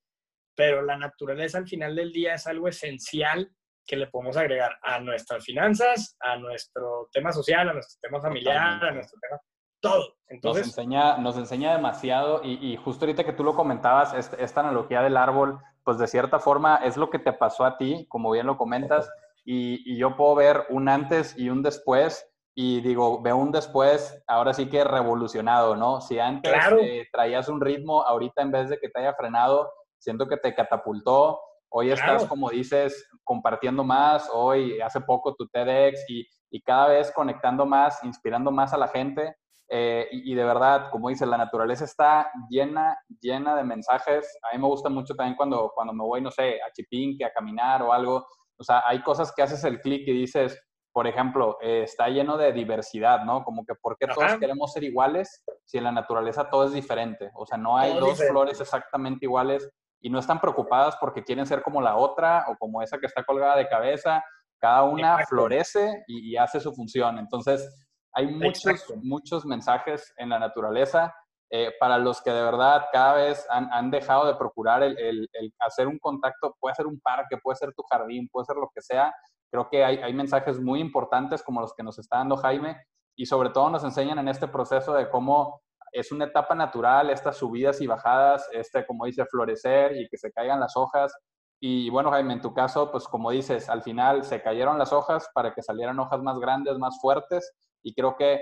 pero la naturaleza al final del día es algo esencial que le podemos agregar a nuestras finanzas, a nuestro tema social, a nuestro tema familiar, a nuestro tema, todo. Entonces, nos, enseña, nos enseña demasiado y, justo ahorita que tú lo comentabas, esta, analogía del árbol, pues de cierta forma es lo que te pasó a ti, como bien lo comentas, y, yo puedo ver un antes y un después, y digo, veo un después, ahora sí que revolucionado, ¿no? Si antes eh, traías un ritmo, ahorita en vez de que te haya frenado, siento que te catapultó. Hoy estás, como dices, compartiendo más, hoy hace poco tu TEDx y, y cada vez conectando más, inspirando más a la gente. Eh, y, de verdad, como dices, la naturaleza está llena, llena de mensajes. A mí me gusta mucho también cuando, cuando me voy, no sé, a Chipinque, a caminar o algo. O sea, hay cosas que haces el clic y dices, por ejemplo, eh, está lleno de diversidad, ¿no? Como que ¿por qué todos queremos ser iguales si en la naturaleza todo es diferente? O sea, no hay dos flores exactamente iguales y no están preocupadas porque quieren ser como la otra o como esa que está colgada de cabeza. Cada una florece y, hace su función. Entonces, hay muchos, muchos mensajes en la naturaleza eh, para los que de verdad cada vez han, dejado de procurar el, hacer un contacto, puede ser un parque, puede ser tu jardín, puede ser lo que sea. Creo que hay, hay mensajes muy importantes como los que nos está dando Jaime y sobre todo nos enseñan en este proceso de cómo es una etapa natural, estas subidas y bajadas, este, como dice, florecer y que se caigan las hojas. Y bueno, Jaime, en tu caso, pues como dices, al final se cayeron las hojas para que salieran hojas más grandes, más fuertes. Y creo que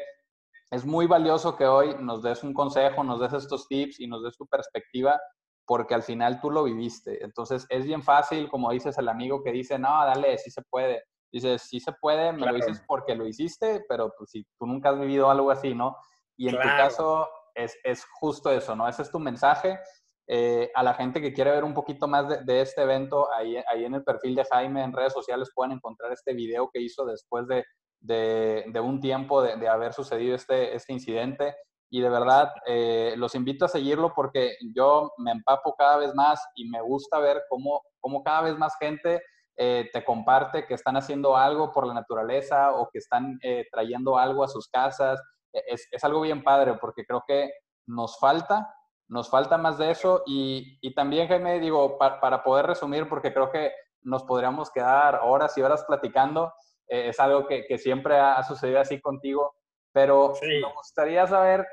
es muy valioso que hoy nos des un consejo, nos des estos tips y nos des tu perspectiva, porque al final tú lo viviste. Entonces es bien fácil, como dices el amigo que dice, no, dale, sí se puede. Dices, sí se puede, me lo dices porque lo hiciste, pero pues si tú nunca has vivido algo así, ¿no? Y en tu caso es, es, justo eso, ¿no? Ese es tu mensaje. Eh, a la gente que quiere ver un poquito más de, este evento, ahí, ahí en el perfil de Jaime en redes sociales pueden encontrar este video que hizo después de, de, un tiempo de, haber sucedido este, este incidente. Y de verdad, eh, los invito a seguirlo porque yo me empapo cada vez más y me gusta ver cómo, cómo cada vez más gente eh, te comparte que están haciendo algo por la naturaleza o que están trayendo algo a sus casas. Es, es, algo bien padre porque creo que nos falta, nos falta más de eso. Y, y también, Jaime, digo, para poder resumir, porque creo que nos podríamos quedar horas y horas platicando, eh, es algo que, que, siempre ha, sucedido así contigo, pero me gustaría saber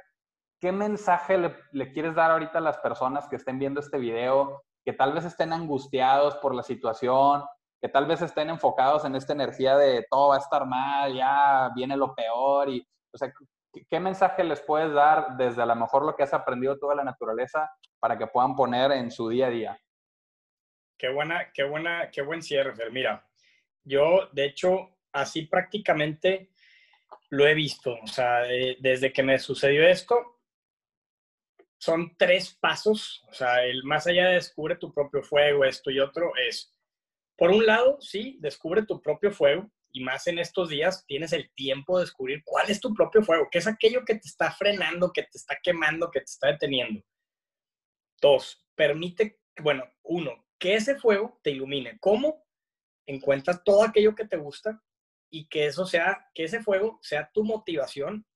qué mensaje le, le, quieres dar ahorita a las personas que estén viendo este video, que tal vez estén angustiados por la situación, que tal vez estén enfocados en esta energía de todo va a estar mal, ya viene lo peor, y, o sea, ¿qué, mensaje les puedes dar desde a lo mejor lo que has aprendido toda la naturaleza para que puedan poner en su día a día? Qué buena, qué buena, qué buen cierre, Mira, yo, de hecho, así prácticamente lo he visto. O sea, desde que me sucedió esto, son tres pasos. O sea, el más allá de descubre tu propio fuego, esto y otro, es, por un lado, sí, descubre tu propio fuego. Más en estos días tienes el tiempo de descubrir cuál es tu propio fuego, qué es aquello que te está frenando, que te está quemando, que te está deteniendo. Dos, permite, bueno, uno, que ese fuego te ilumine. ¿Cómo? Encuentras todo aquello que te gusta y que eso sea, que ese fuego sea tu motivación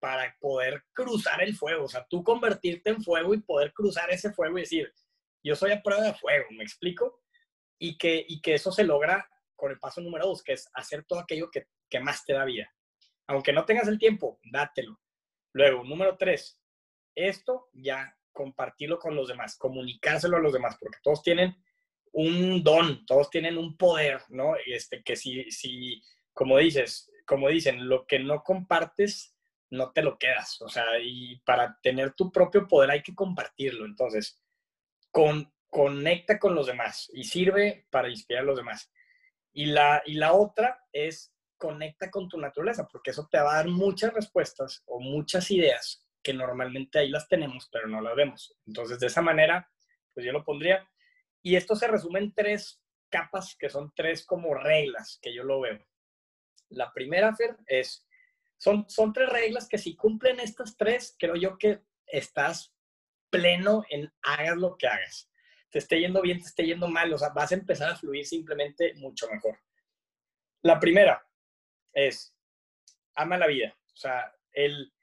para poder cruzar el fuego, o sea, tú convertirte en fuego y poder cruzar ese fuego y decir, yo soy a prueba de fuego, ¿me explico? Y que, y que eso se logra con el paso número dos, que es hacer todo aquello que, que más te da vida. Aunque no tengas el tiempo, dátelo. Luego, número tres, esto ya compartirlo con los demás, comunicárselo a los demás, porque todos tienen un don, todos tienen un poder, ¿no? Este, que si, si, como dices, como dicen, lo que no compartes, no te lo quedas. O sea, y para tener tu propio poder hay que compartirlo. Entonces, con, conecta con los demás y sirve para inspirar a los demás. Y la, y la otra es conecta con tu naturaleza, porque eso te va a dar muchas respuestas o muchas ideas que normalmente ahí las tenemos, pero no las vemos. Entonces, de esa manera, pues yo lo pondría. Y esto se resume en tres capas, que son tres como reglas que yo lo veo. La primera, Fer, es, son, son tres reglas que si cumplen estas tres, creo yo que estás pleno en hagas lo que hagas. Te esté yendo bien, te esté yendo mal, o sea, vas a empezar a fluir simplemente mucho mejor. La primera es, ama la vida. O sea, el,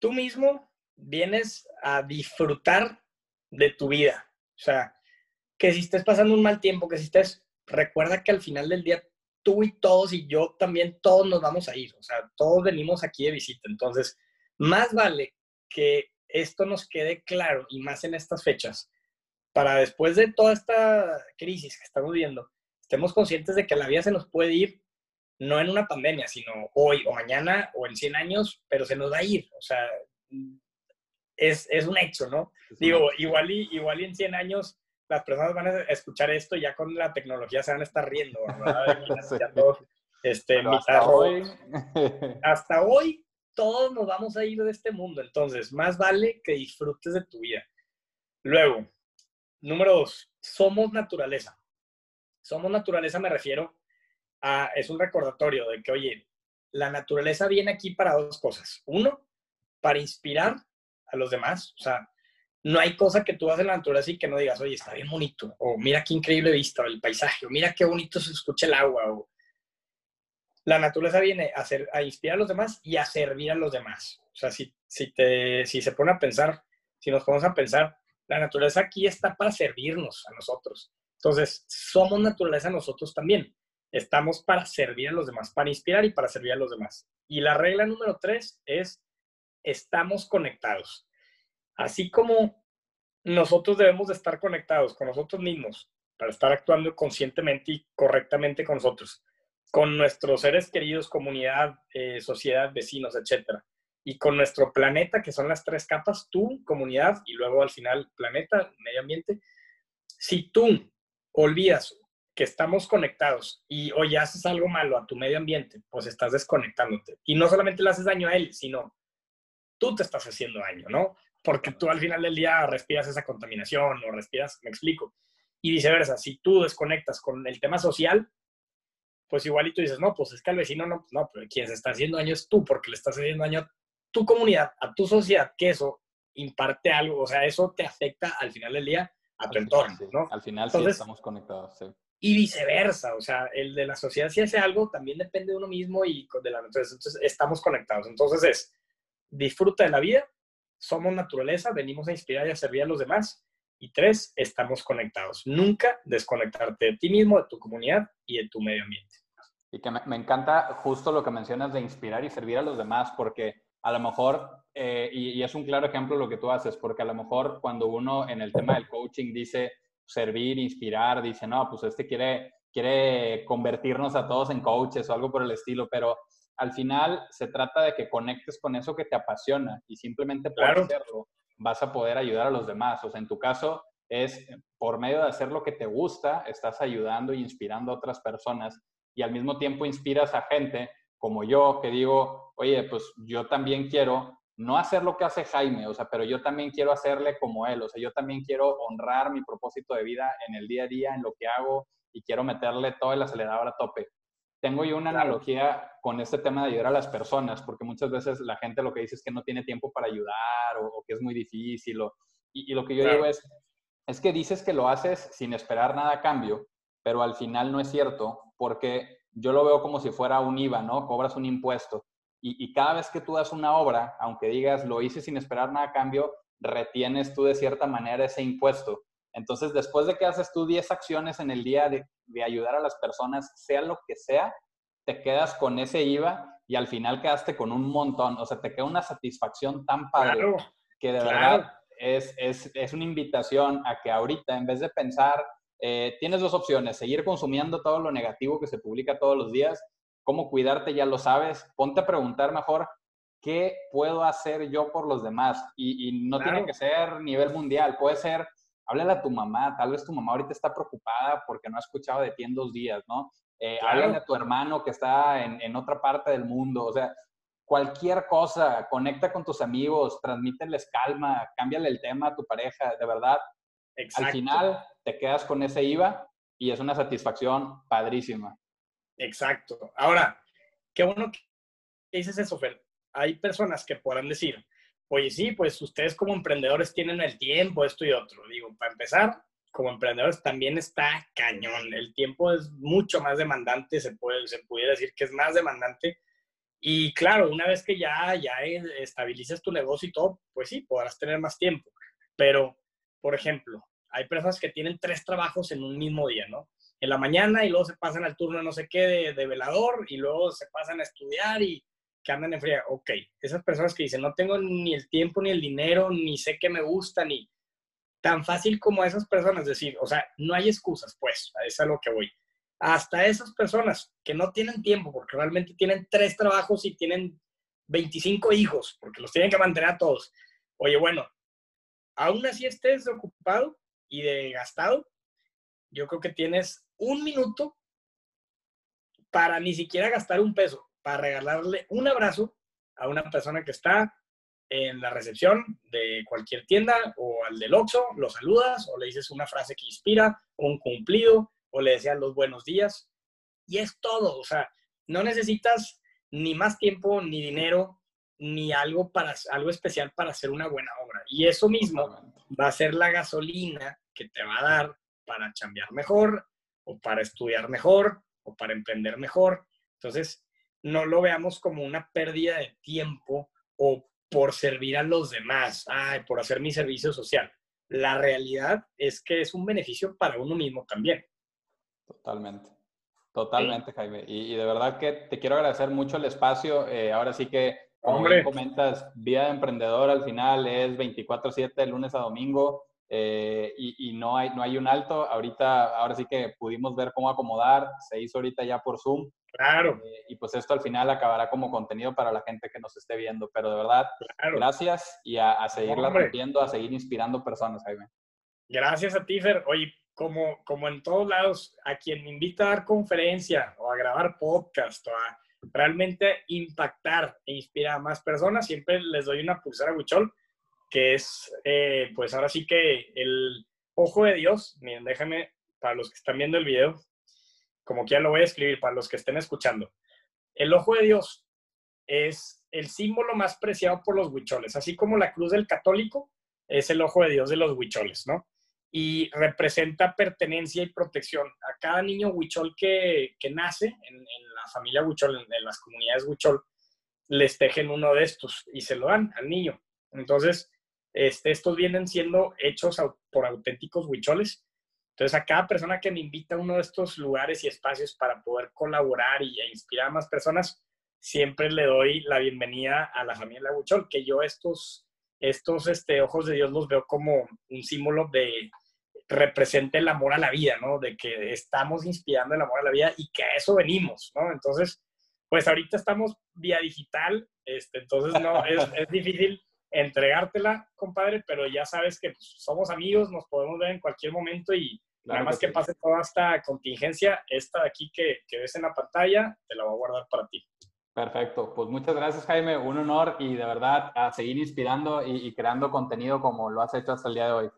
tú mismo vienes a disfrutar de tu vida. O sea, que si estés pasando un mal tiempo, que si estés, recuerda que al final del día tú y todos y yo también, todos nos vamos a ir, o sea, todos venimos aquí de visita. Entonces, más vale que esto nos quede claro y más en estas fechas, para después de toda esta crisis que estamos viendo, estemos conscientes de que la vida se nos puede ir no en una pandemia, sino hoy o mañana o en 100 años, pero se nos va a ir. O sea, es, es un hecho, ¿no? Digo, igual y, igual y en 100 años las personas van a escuchar esto y ya con la tecnología se van a estar riendo, ¿verdad? este, hasta, hoy. hasta hoy todos nos vamos a ir de este mundo, entonces más vale que disfrutes de tu vida. Luego, número dos, somos naturaleza. Somos naturaleza me refiero a, es un recordatorio de que, oye, la naturaleza viene aquí para dos cosas. Uno, para inspirar a los demás, o sea, no hay cosa que tú hagas en la naturaleza y que no digas, oye, está bien bonito, o mira qué increíble vista, o el paisaje, o mira qué bonito se escucha el agua, o la naturaleza viene a, hacer, a inspirar a los demás y a servir a los demás. O sea, si, si, te, si se pone a pensar, si nos ponemos a pensar, la naturaleza aquí está para servirnos a nosotros. Entonces, somos naturaleza nosotros también. Estamos para servir a los demás, para inspirar y para servir a los demás. Y la regla número tres es, estamos conectados. Así como nosotros debemos de estar conectados con nosotros mismos para estar actuando conscientemente y correctamente con nosotros, con nuestros seres queridos, comunidad, eh, sociedad, vecinos, etcétera, y con nuestro planeta, que son las tres capas, tú, comunidad, y luego al final planeta, medio ambiente. Si tú olvidas que estamos conectados y hoy haces algo malo a tu medio ambiente, pues estás desconectándote. Y no solamente le haces daño a él, sino tú te estás haciendo daño, ¿no? Porque tú al final del día respiras esa contaminación o respiras, me explico. Y viceversa, si tú desconectas con el tema social, pues igualito dices, no, pues es que al vecino no, no, pero quien se está haciendo daño es tú, porque le estás haciendo daño a tu comunidad, a tu sociedad, que eso imparte algo, o sea, eso te afecta al final del día a tu entorno, ¿no? Al final sí estamos conectados, sí. Y viceversa, o sea, el de la sociedad si hace algo, también depende de uno mismo y de la naturaleza. Entonces, estamos conectados. Entonces es, disfruta de la vida, somos naturaleza, venimos a inspirar y a servir a los demás. Y tres, estamos conectados. Nunca desconectarte de ti mismo, de tu comunidad y de tu medio ambiente. Y que me, me encanta justo lo que mencionas de inspirar y servir a los demás, porque a lo mejor, eh, y, es un claro ejemplo lo que tú haces, porque a lo mejor cuando uno en el tema del coaching dice servir, inspirar, dice, no, pues este quiere, quiere convertirnos a todos en coaches o algo por el estilo, pero al final se trata de que conectes con eso que te apasiona y simplemente por hacerlo vas a poder ayudar a los demás. O sea, en tu caso es por medio de hacer lo que te gusta, estás ayudando e inspirando a otras personas y al mismo tiempo inspiras a gente como yo que digo, oye, pues yo también quiero no hacer lo que hace Jaime, o sea, pero yo también quiero hacerle como él, o sea, yo también quiero honrar mi propósito de vida en el día a día, en lo que hago y quiero meterle todo el acelerador a tope. Tengo yo una analogía con este tema de ayudar a las personas, porque muchas veces la gente lo que dice es que no tiene tiempo para ayudar o, que es muy difícil. y, lo que yo digo es, es que dices que lo haces sin esperar nada a cambio, pero al final no es cierto, porque yo lo veo como si fuera un IVA, ¿no? Cobras un impuesto. Y, cada vez que tú das una obra, aunque digas lo hice sin esperar nada a cambio, retienes tú de cierta manera ese impuesto. Entonces, después de que haces tú 10 acciones en el día de, ayudar a las personas, sea lo que sea, te quedas con ese IVA y al final quedaste con un montón. O sea, te queda una satisfacción tan padre que de verdad es, es, es una invitación a que ahorita, en vez de pensar eh, tienes dos opciones, seguir consumiendo todo lo negativo que se publica todos los días, cómo cuidarte ya lo sabes, ponte a preguntar mejor qué puedo hacer yo por los demás y, no tiene que ser nivel mundial, puede ser, háblale a tu mamá, tal vez tu mamá ahorita está preocupada porque no ha escuchado de ti en dos días, ¿no? Eh, Háblale a tu hermano que está en, en otra parte del mundo, o sea, cualquier cosa, conecta con tus amigos, transmíteles calma, cámbiale el tema a tu pareja, de verdad. Al final, te quedas con ese IVA y es una satisfacción padrísima. Exacto. Ahora, qué bueno que dices eso, Fer. Hay personas que podrán decir, oye, sí, pues ustedes como emprendedores tienen el tiempo, esto y otro. Digo, para empezar, como emprendedores también está cañón. El tiempo es mucho más demandante, se, puede, se pudiera decir que es más demandante. Y claro, una vez que ya, ya estabilizas tu negocio y todo, pues sí, podrás tener más tiempo. Pero, por ejemplo, hay personas que tienen tres trabajos en un mismo día, ¿no? En la mañana y luego se pasan al turno no sé qué de, velador y luego se pasan a estudiar y que andan en fría. Ok, esas personas que dicen, no tengo ni el tiempo, ni el dinero, ni sé qué me gusta, ni tan fácil como esas personas decir, o sea, no hay excusas, pues, es a lo que voy. Hasta esas personas que no tienen tiempo porque realmente tienen tres trabajos y tienen 25 hijos porque los tienen que mantener a todos. Oye, bueno, aún así estés ocupado, y de gastado, yo creo que tienes un minuto para ni siquiera gastar un peso, para regalarle un abrazo a una persona que está en la recepción de cualquier tienda o al del Oxxo, lo saludas o le dices una frase que inspira, un cumplido, o le deseas los buenos días. Y es todo, o sea, no necesitas ni más tiempo, ni dinero, ni algo, para, algo especial para hacer una buena obra. Y eso mismo va a ser la gasolina que te va a dar para chambear mejor o para estudiar mejor o para emprender mejor. Entonces, no lo veamos como una pérdida de tiempo o por servir a los demás, ay, por hacer mi servicio social. La realidad es que es un beneficio para uno mismo también. Totalmente. Totalmente, Jaime. Y, de verdad que te quiero agradecer mucho el espacio. Eh, ahora sí que, como comentas, Vida de Emprendedor al final es 24/7, lunes a domingo, eh, y, no, hay, no hay un alto. Ahorita, ahora sí que pudimos ver cómo acomodar. Se hizo ahorita ya por Zoom. Claro. Eh, y pues esto al final acabará como contenido para la gente que nos esté viendo. Pero de verdad, gracias y a, a seguirla rompiendo, a seguir inspirando personas, Jaime. Gracias a ti, Fer. Oye, como, como en todos lados, a quien me invita a dar conferencia o a grabar podcast o a realmente impactar e inspirar a más personas, siempre les doy una pulsera Huichol, que es, eh, pues ahora sí que el ojo de Dios. Miren, déjenme, para los que están viendo el video, como que ya lo voy a escribir, para los que estén escuchando. El ojo de Dios es el símbolo más preciado por los huicholes, así como la cruz del católico es el ojo de Dios de los huicholes, ¿no? y representa pertenencia y protección. A cada niño huichol que, que nace en, la familia huichol, en, las comunidades huichol, les tejen uno de estos y se lo dan al niño. Entonces, este, estos vienen siendo hechos por auténticos huicholes. Entonces, a cada persona que me invita a uno de estos lugares y espacios para poder colaborar y inspirar a más personas, siempre le doy la bienvenida a la familia Huichol, que yo estos, estos este, ojos de Dios los veo como un símbolo de, represente el amor a la vida, ¿no? De que estamos inspirando el amor a la vida y que a eso venimos, ¿no? Entonces, pues ahorita estamos vía digital, este, entonces no, es, es difícil entregártela, compadre, pero ya sabes que pues, somos amigos, nos podemos ver en cualquier momento y nada más que, pase toda esta contingencia, esta de aquí que, que ves en la pantalla, te la voy a guardar para ti. Perfecto, pues muchas gracias Jaime, un honor y de verdad a seguir inspirando y, y creando contenido como lo has hecho hasta el día de hoy.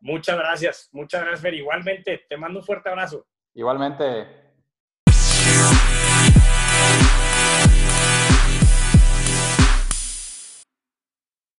Muchas gracias, muchas gracias, Fer. Igualmente, te mando un fuerte abrazo. Igualmente.